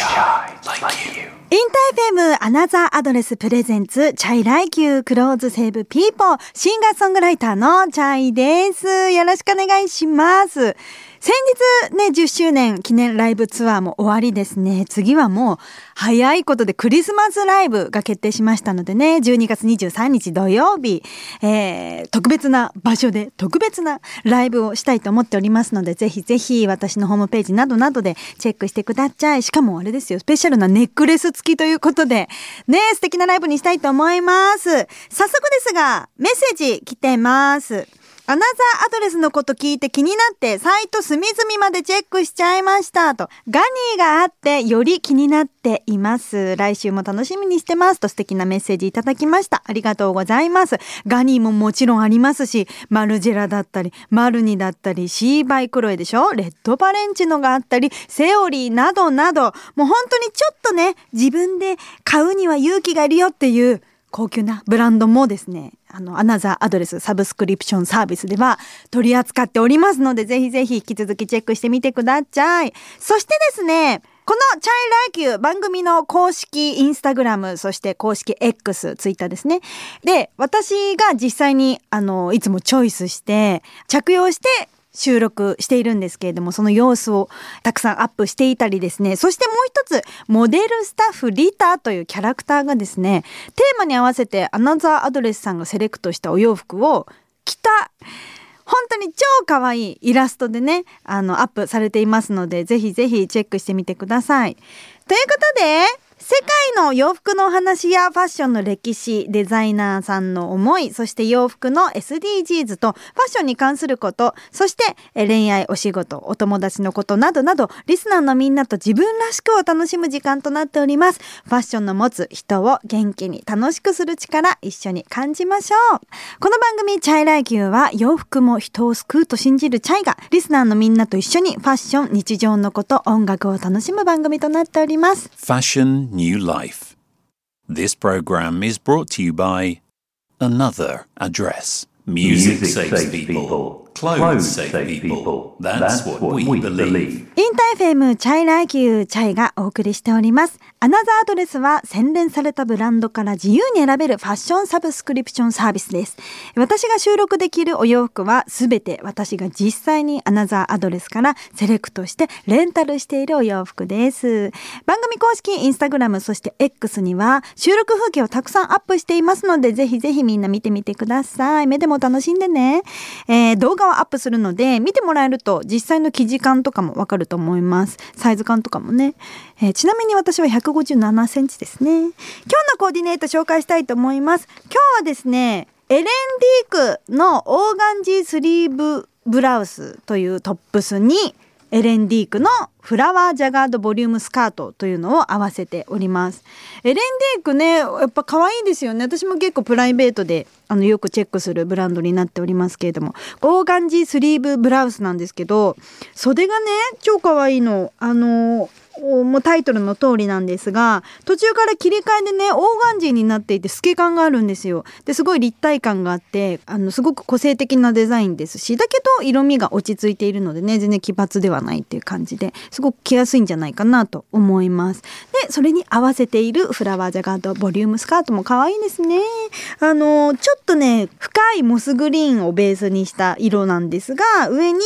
Chai like you. InterFM anotherADdress presents Chai like you clothes save people シンガーソングライターのチャイです。よろしくお願いします。先日ね、10周年記念ライブツアーも終わりですね。次はもう早いことでクリスマスライブが決定しましたのでね、12月23日土曜日、えー、特別な場所で特別なライブをしたいと思っておりますので、ぜひぜひ私のホームページなどなどでチェックしてください。しかもあれですよ、スペシャルなネックレス付きということで、ね、素敵なライブにしたいと思います。早速ですが、メッセージ来てます。アナザーアドレスのこと聞いて気になってサイト隅々までチェックしちゃいましたと。ガニーがあってより気になっています。来週も楽しみにしてますと素敵なメッセージいただきました。ありがとうございます。ガニーももちろんありますし、マルジェラだったり、マルニだったり、シーバイクロエでしょ？レッドバレンチノがあったり、セオリーなどなど、もう本当にちょっとね、自分で買うには勇気がいるよっていう高級なブランドもですね、あの、 Another Address サブスクリプションサービスでは取り扱っておりますので、ぜひぜひ引き続きチェックしてみてください。そしてですね、この CHAY LIKE YOU 番組の公式インスタグラム、そして公式 X、ツイッターですね。で、私が実際に、あの、いつもチョイスして、着用して、収録しているんですけれども、その様子をたくさんアップしていたりですね、そしてもう一つ、モデルスタッフリタというキャラクターがですね、テーマに合わせてアナザーアドレスさんがセレクトしたお洋服を着た、本当に超可愛いイラストでね、あの、アップされていますので、ぜひぜひチェックしてみてください。ということで、世界の洋服のお話やファッションの歴史、デザイナーさんの思い、そして洋服の SDGs とファッションに関すること、そして恋愛、お仕事、お友達のことなどなど、リスナーのみんなと自分らしくを楽しむ時間となっております。ファッションの持つ人を元気に楽しくする力、一緒に感じましょう。この番組、チャイライキューは洋服も人を救うと信じるチャイが、リスナーのみんなと一緒にファッション、日常のこと、音楽を楽しむ番組となっております。New Life. This program is brought to you by Another Address. Music, saves people. Clothes save people. That's, what, we, believe. InterFM CHAY LIKE YOU chay がお送りしております。 Another Address は洗練されたブランドから自由に選べるファッションサブスクリプションサービスです。私が収録で着るお洋服はすべて私が実際に Another Address からセレクトしてレンタルしているお洋服です。番組公式インスタグラムそして X には収録風景をたくさんアップしていますのでぜひぜひみんな見てみてください。目でも楽しんでね。えー動画をアップするので見てもらえると実際の生地感とかもわかると思います。サイズ感とかもね。えーちなみに私は157センチですね。今日のコーディネート紹介したいと思います。今日はですね、エレンディークのオーガンジースリーブブラウスというトップスにエレンディークのフラワージャガードボリュームスカートというのを合わせております。エレンディークね、やっぱ可愛いですよね。私も結構プライベートであのよくチェックするブランドになっておりますけれども、オーガンジースリーブブラウスなんですけど、袖がね、超可愛いの。あの、もうタイトルの通りなんですが途中から切り替えでねオーガンジーになっていて透け感があるんですよ。ですごい立体感があってあのすごく個性的なデザインですしだけど色味が落ち着いているのでね全然奇抜ではないっていう感じですごく着やすいんじゃないかなと思います。でそれに合わせているフラワージャガードボリュームスカートも可愛いですね。あのちょっとね深いモスグリーンをベースにした色なんですが上に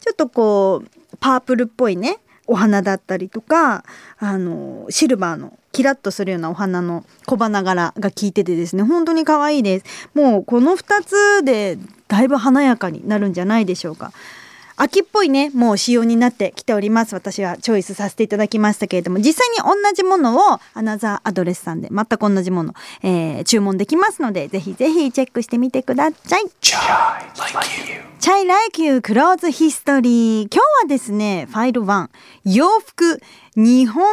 ちょっとこうパープルっぽいねお花だったりとかあのシルバーのキラッとするようなお花の小花柄が効いててですね本当に可愛いです。もうこの2つでだいぶ華やかになるんじゃないでしょうか。秋っぽいねもう仕様になってきております私はチョイスさせていただきましたけれども実際に同じものをアナザーアドレスさんで全く同じもの、えー注文できますのでぜひぜひチェックしてみてください Chai like you. チャイライキュークローズヒストリー。今日はですね、ファイル1、洋服日本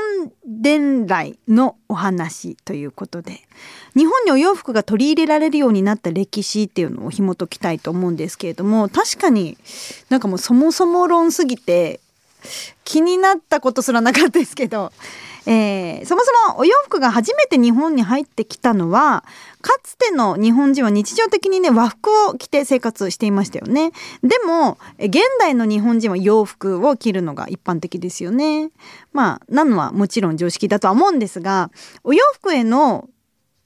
伝来のお話ということで、日本にお洋服が取り入れられるようになった歴史っていうのを紐解きたいと思うんですけれども、確かになんかもうそもそも論すぎて気になったことすらなかったですけど、えー、そもそもお洋服が初めて日本に入ってきたのはかつての日本人は日常的にね和服を着て生活していましたよね。でも現代の日本人は洋服を着るのが一般的ですよね。まあなのはもちろん常識だとは思うんですがお洋服への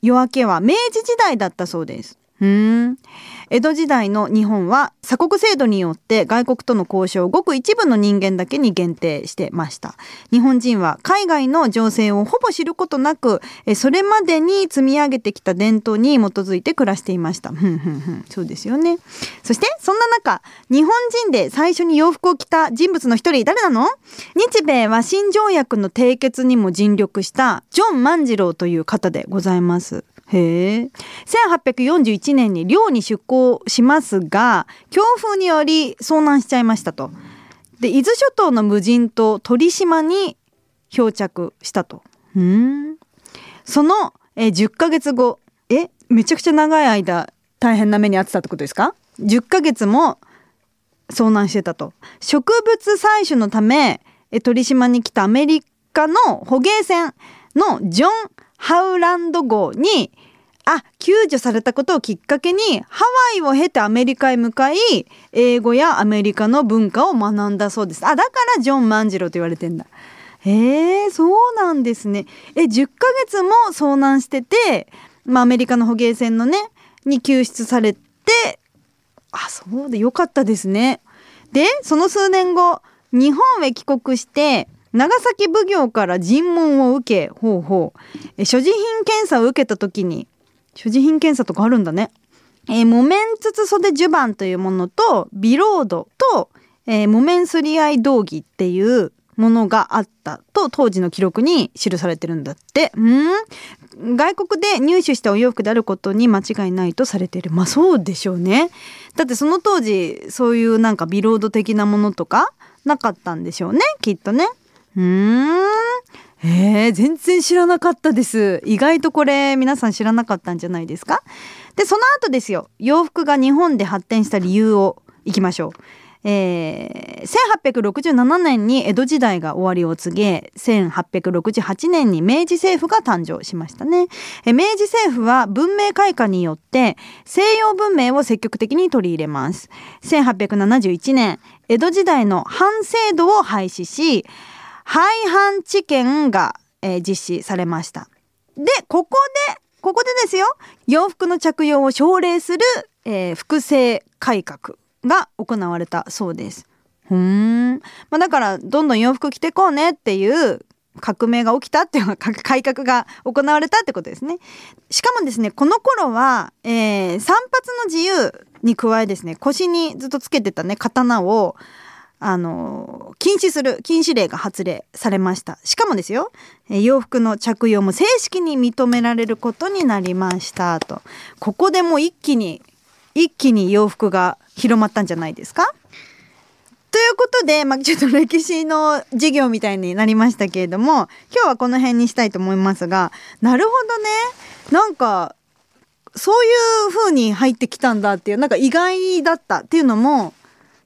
夜明けは明治時代だったそうです。うん。江戸時代の日本は鎖国制度によって外国との交渉をごく一部の人間だけに限定してました。日本人は海外の情勢をほぼ知ることなくそれまでに積み上げてきた伝統に基づいて暮らしていました。そうですよね。そしてそんな中日本人で最初に洋服を着た人物の一人誰なの？日米和親条約の締結にも尽力したジョン万次郎という方でございます。へえ。1841年に漁に出港しますが、強風により遭難しちゃいましたと。で、伊豆諸島の無人島鳥島に漂着したと。うん。そのえ10ヶ月後、え、めちゃくちゃ長い間大変な目に遭ってたってことですか ?10 ヶ月も遭難してたと。植物採取のため、え鳥島に来たアメリカの捕鯨船のジョン・ハウランド号にあ救助されたことをきっかけにハワイを経てアメリカへ向かい英語やアメリカの文化を学んだそうです。あだからジョン万次郎と言われてんだ。へえそうなんですね。え10ヶ月も遭難してて、まあ、アメリカの捕鯨船のねに救出されてあそうでよかったですね。でその数年後日本へ帰国して長崎奉行から尋問を受けほうほう所持品検査を受けた時に所持品検査とかあるんだね。えー、木綿筒袖襦袢というものとビロードと、えー、木綿すり合い道着っていうものがあったと当時の記録に記されてるんだってう。ん？外国で入手したお洋服であることに間違いないとされている。まあそうでしょうね。だってその当時そういうなんかビロード的なものとかなかったんでしょうねきっとね。うん。えー、全然知らなかったです。意外とこれ皆さん知らなかったんじゃないですか？でその後ですよ。洋服が日本で発展した理由をいきましょう。えー、1867年に江戸時代が終わりを告げ1868年に明治政府が誕生しましたね、明治政府は文明開化によって西洋文明を積極的に取り入れます。1871年江戸時代の藩制度を廃止し廃藩置県が、えー、実施されました。で、ここで、ここでですよ、洋服の着用を奨励する、えー、複製改革が行われたそうです。ふん。まあ、だから、どんどん洋服着てこうねっていう革命が起きたっていう 改革が行われたってことですね。しかもですね、この頃は、えー、散髪の自由に加えですね、腰にずっとつけてたね、刀を、あの禁止する禁止令が発令されました。しかもですよ洋服の着用も正式に認められることになりましたと。ここでもう一気に一気に洋服が広まったんじゃないですか？ということで、まあ、ちょっと歴史の授業みたいになりましたけれども今日はこの辺にしたいと思いますがなるほどね。なんかそういう風に入ってきたんだっていうなんか意外だったっていうのも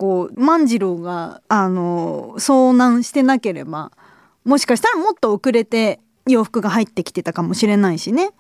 こう万次郎があの遭難してなければもしかしたらもっと遅れて洋服が入ってきてたかもしれないしね。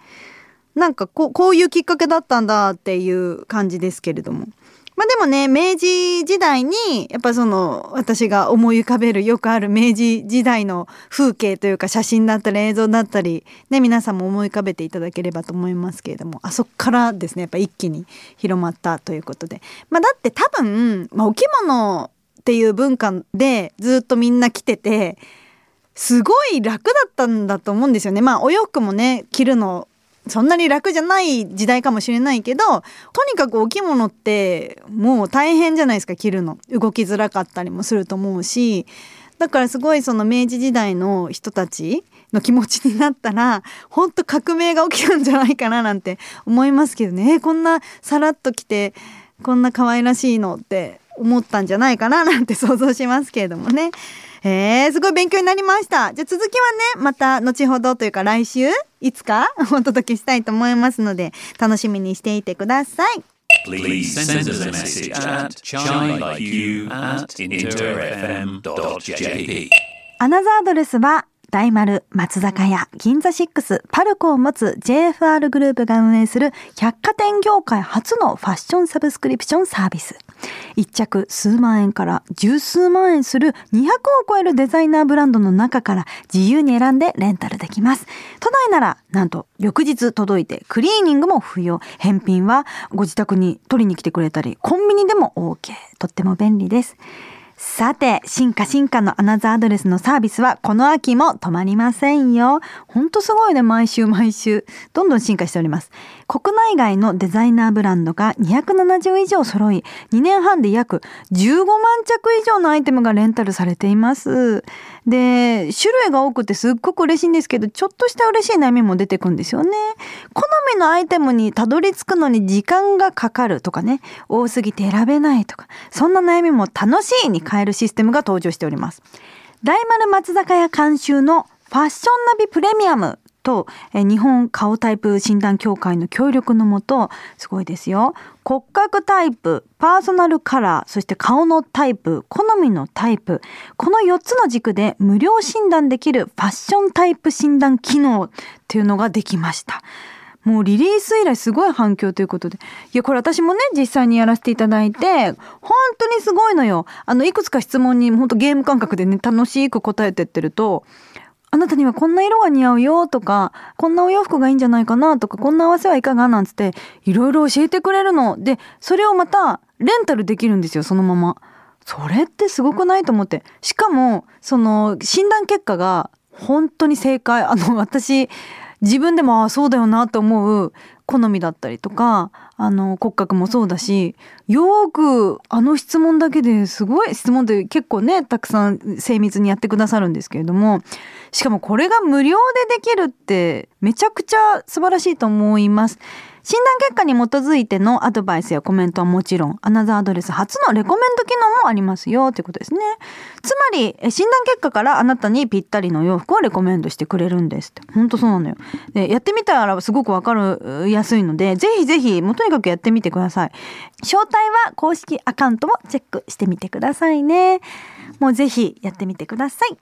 なんかこうこういうきっかけだったんだっていう感じですけれども。まあでもね、明治時代に、やっぱその、私が思い浮かべるよくある明治時代の風景というか写真だったり映像だったり、ね、皆さんも思い浮かべていただければと思いますけれども、あそこからですね、やっぱ一気に広まったということで。まあだって多分、まあお着物っていう文化でずっとみんな着てて、すごい楽だったんだと思うんですよね。まあお洋服もね、着るのそんなに楽じゃない時代かもしれないけどとにかくお着物ってもう大変じゃないですか着るの動きづらかったりもすると思うしだからすごいその明治時代の人たちの気持ちになったら本当革命が起きたんじゃないかななんて思いますけどねこんなさらっと着てこんな可愛らしいのって思ったんじゃないかななんて想像しますけれどもね。えー、すごい勉強になりました。じゃあ続きはね、また後ほどというか来週、いつか お届けしたいと思いますので、楽しみにしていてください。Please send us a message at chai.u at interfm.jp アナザーアドレスは大丸、松坂屋、銀座シックス、パルコを持つ JFR グループが運営する百貨店業界初のファッションサブスクリプションサービス。1着数万円から十数万円する200を超えるデザイナーブランドの中から自由に選んでレンタルできます。都内ならなんと翌日届いてクリーニングも不要。返品はご自宅に取りに来てくれたり、コンビニでも OK。とっても便利です。さて、進化進化のアナザーアドレスのサービスはこの秋も止まりませんよ。ほんとすごいね、毎週毎週。どんどん進化しております。国内外のデザイナーブランドが270以上揃い、2年半で約15万着以上のアイテムがレンタルされています。で、種類が多くてすっごく嬉しいんですけど、ちょっとした嬉しい悩みも出てくんですよね。好みのアイテムにたどり着くのに時間がかかるとかね、多すぎて選べないとか、そんな悩みも楽しいに変えるシステムが登場しております。大丸松坂屋監修のファッションナビプレミアムと、日本顔タイプ診断協会の協力のもと、すごいですよ。骨格タイプ、パーソナルカラー、そして顔のタイプ、好みのタイプ、この4つの軸で無料診断できるファッションタイプ診断機能っていうのができました。もうリリース以来すごい反響ということで。いや、これ私もね、実際にやらせていただいて、本当にすごいのよ。あの、いくつか質問に本当ゲーム感覚でね、楽しく答えてってると、あなたにはこんな色が似合うよとか、こんなお洋服がいいんじゃないかなとか、こんな合わせはいかがなんつって、いろいろ教えてくれるの。で、それをまた、レンタルできるんですよ、そのまま。それってすごくないと思って。しかも、その、診断結果が、本当に正解。あの、私、自分でも、ああそうだよなと思う好みだったりとか、あの骨格もそうだしよくあの質問だけですごい質問って結構ねたくさん精密にやってくださるんですけれどもしかもこれが無料でできるってめちゃくちゃ素晴らしいと思います。診断結果に基づいてのアドバイスやコメントはもちろん、アナザーアドレス初のレコメンド機能もありますよということですね。つまり、診断結果からあなたにぴったりの洋服をレコメンドしてくれるんですって。ほんとそうなのよ。で、やってみたらすごくわかりやすいので、ぜひぜひ、もうとにかくやってみてください。詳細は公式アカウントもチェックしてみてくださいね。もうぜひやってみてください。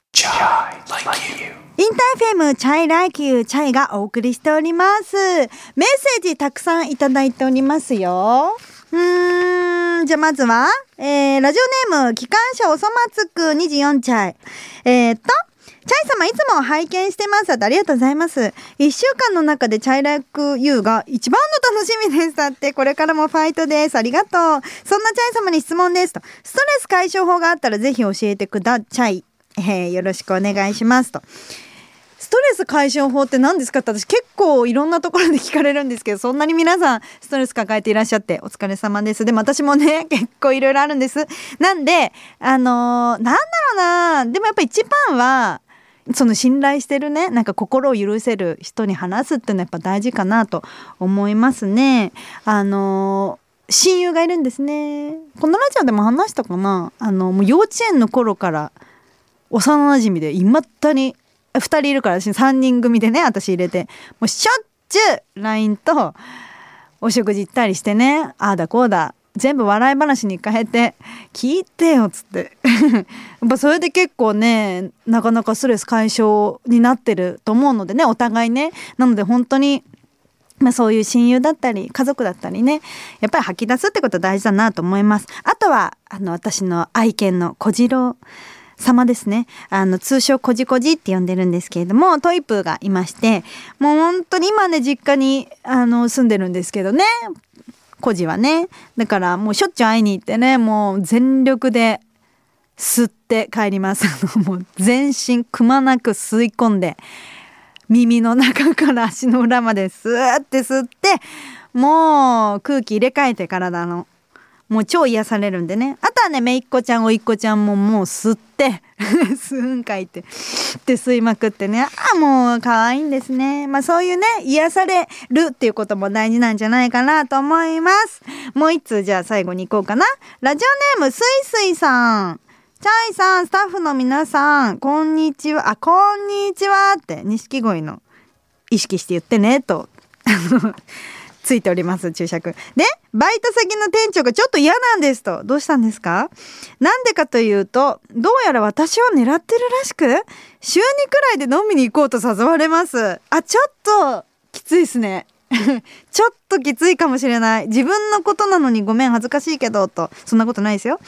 InterFM CHAY LIKE YOU chay がお送りしております。メッセージたくさんいただいておりますよ。うーん、じゃあまずは、えー、ラジオネーム、機関車おそ松区24歳。えー、っと、チャイ様いつも拝見してます。ありがとうございます。一週間の中でチャイライクユーが一番の楽しみです。だって、これからもファイトです。ありがとう。そんなチャイ様に質問ですと。ストレス解消法があったらぜひ教えてください。えー、よろしくお願いしますと。ストレス解消法って何ですかって私結構いろんなところで聞かれるんですけどそんなに皆さんストレス抱えていらっしゃってお疲れ様ですでも私もね 結構いろいろあるんですなんであのー、なんだろうなでもやっぱ一番はその信頼してるねなんか心を許せる人に話すっていうのはやっぱ大事かなと思いますね。あの親友がいるんですね。このラジオでも話したかなあのもう幼稚園の頃から幼なじみでいまだに2人いるから私3人組でね私入れてもうしょっちゅう LINE とお食事行ったりしてねああだこうだ全部笑い話に変えて聞いてよっつって。やっぱそれで結構ねなかなかストレス解消になってると思うのでねお互いね。なので本当にまあそういう親友だったり家族だったりねやっぱり吐き出すってこと大事だなと思います。あとはあの私の愛犬の小次郎。様ですね。あの、通称こじこじって呼んでるんですけれども、トイプーがいまして、もう本当に今ね、実家に、あの、住んでるんですけどね、孤児はね。だからもうしょっちゅう会いに行ってね、もう全力で吸って帰ります。もう全身くまなく吸い込んで、耳の中から足の裏までスーって吸って、もう空気入れ替えて体の。もう超癒されるんでね。あとはね、めいっ子ちゃん、おいっ子ちゃんももう吸って、吸うんかいって、って吸いまくってね。ああ、もう可愛いんですね。まあそういうね、癒されるっていうことも大事なんじゃないかなと思います。もう一通じゃあ最後に行こうかな。ラジオネーム、すいすいさん。チャイさん、スタッフの皆さん、こんにちは、あ、こんにちはって、錦鯉の意識して言ってね、と。ついております、注釈。で、バイト先の店長がちょっと嫌なんですと。どうしたんですか？なんでかというと、どうやら私を狙ってるらしく、週2くらいで飲みに行こうと誘われます。あ、ちょっと、きついですね。ちょっときついかもしれない。自分のことなのにごめん恥ずかしいけど、と。そんなことないですよ。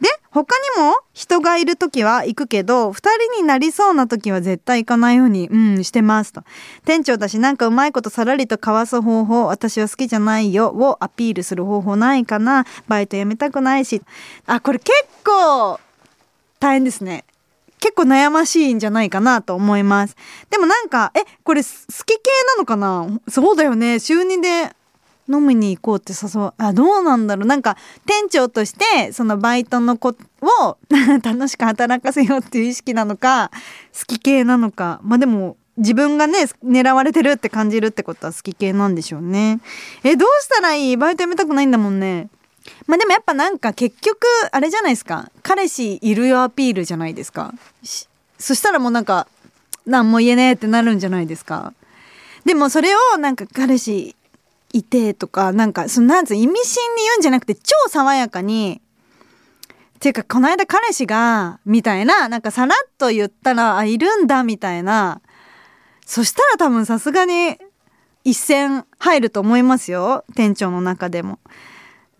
で、他にも人がいる時は行くけど、二人になりそうな時は絶対行かないように、うん、してますと。店長だしなんかうまいことさらりとかわす方法、私は好きじゃないよをアピールする方法ないかな。バイト辞めたくないし。あ、これ結構大変ですね。結構悩ましいんじゃないかなと思います。でもなんか、え、これ好き系なのかな？そうだよね。週2で飲みに行こうって誘う。あ、どうなんだろう？なんか、店長として、そのバイトの子を 楽しく働かせようっていう意識なのか、好き系なのか。まあでも、自分がね、狙われてるって感じるってことは好き系なんでしょうね。え、どうしたらいい？バイト辞めたくないんだもんね。まあでもやっぱなんか結局あれじゃないですか。彼氏いるよアピールじゃないですか。そしたらもうなんか何も言えねえってなるんじゃないですか。でもそれをなんか彼氏いてとかなんかそのなんつう意味深に言うんじゃなくて超爽やかにっていうかこの間彼氏がみたいななんかさらっと言ったらあいるんだみたいな。そしたら多分さすがに一線入ると思いますよ。店長の中でも。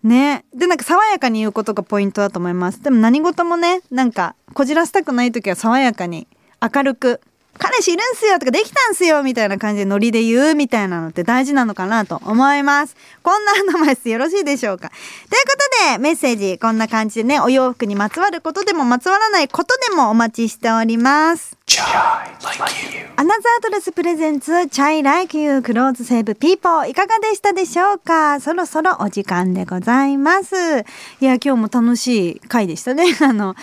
ね。でなんか爽やかに言うことがポイントだと思います。でも何事もねなんかこじらせたくない時は爽やかに明るく「彼氏いるんすよ」とか「できたんすよ」みたいな感じでノリで言うみたいなのって大事なのかなと思います。こんなアドバイスよろしいでしょうか。ということでメッセージこんな感じでねお洋服にまつわることでもまつわらないことでもお待ちしております。Another Address presents CHAY LIKE YOU Clothes Save People いかがでしたでしょうか？そろそろお時間でございます。いや今日も楽しい回でしたね。あの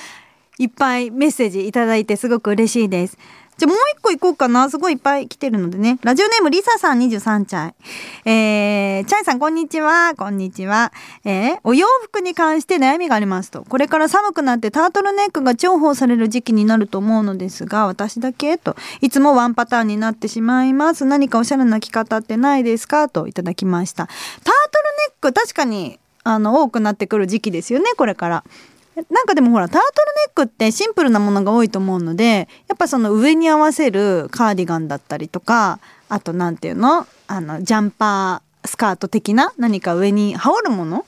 いっぱいメッセージいただいてすごく嬉しいです。じゃあもう一個行こうかな。すごいいっぱい来てるのでね。ラジオネームリサさん23歳。えー、 chay さんこんにちは。こんにちは。えー、お洋服に関して悩みがありますと。これから寒くなってタートルネックが重宝される時期になると思うのですが、私だけ？と。いつもワンパターンになってしまいます。何かおしゃれな着方ってないですか？といただきました。タートルネック確かにあの多くなってくる時期ですよね。これから。なんかでもほらタートルネックってシンプルなものが多いと思うのでやっぱその上に合わせるカーディガンだったりとかあとなんていうの？あのジャンパースカート的な何か上に羽織るもの？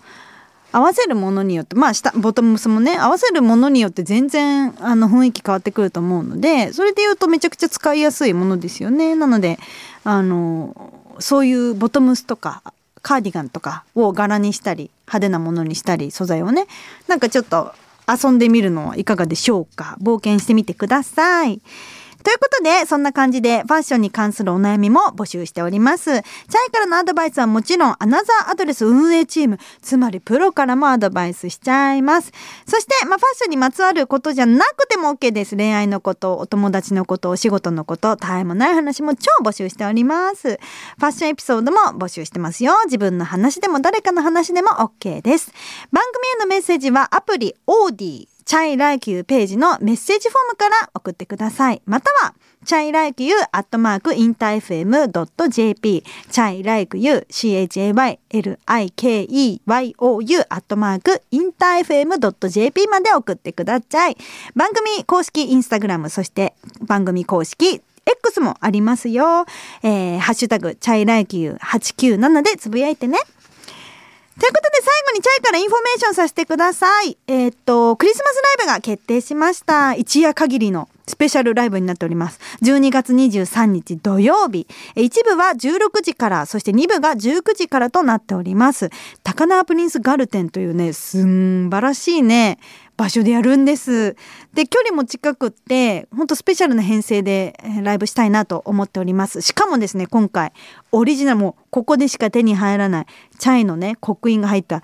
合わせるものによってまあ下ボトムスもね合わせるものによって全然あの雰囲気変わってくると思うのでそれで言うとめちゃくちゃ使いやすいものですよね。なのであのそういうボトムスとかカーディガンとかを柄にしたり派手なものにしたり素材をねなんかちょっと遊んでみるのはいかがでしょうか。冒険してみてください。ということで、そんな感じでファッションに関するお悩みも募集しております。チャイからのアドバイスはもちろん、アナザーアドレス運営チーム、つまりプロからもアドバイスしちゃいます。そして、まあ、ファッションにまつわることじゃなくても OK です。恋愛のこと、お友達のこと、お仕事のこと、たわいもない話も超募集しております。ファッションエピソードも募集してますよ。自分の話でも誰かの話でも OK です。番組へのメッセージはアプリ、 AuDee CHAY LIKE YOU ページのメッセージフォームから送ってください。または、 CHAY LIKE YOU アットマーク InterFM.jp CHAY LIKE YOU CHAYLIKEYOU アットマーク InterFM.jp まで送ってください。番組公式インスタグラム、そして番組公式 X もありますよ。えー、ハッシュタグ、 CHAY LIKE YOU 897でつぶやいてね。ということで最後に chay からインフォメーションさせてください。えーっと、クリスマスライブが決定しました。一夜限りのスペシャルライブになっております。12月23日土曜日。え一部は16時から、そして2部が19時からとなっております。高輪プリンスガルテンというね、すんばらしいね、場所でやるんです。で、距離も近くって、ほんとスペシャルな編成でライブしたいなと思っております。しかもですね、今回、オリジナルもここでしか手に入らない、チャイのね、刻印が入った、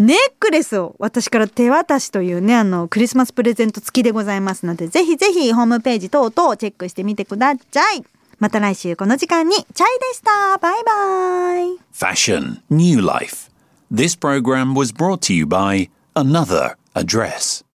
ネックレスを私から手渡しというね、あの、クリスマスプレゼント付きでございますので、ぜひぜひホームページ等々チェックしてみてください。また来週この時間にチャイでした。バイバイ。Fashion, New Life. This program was brought to you by Another Address.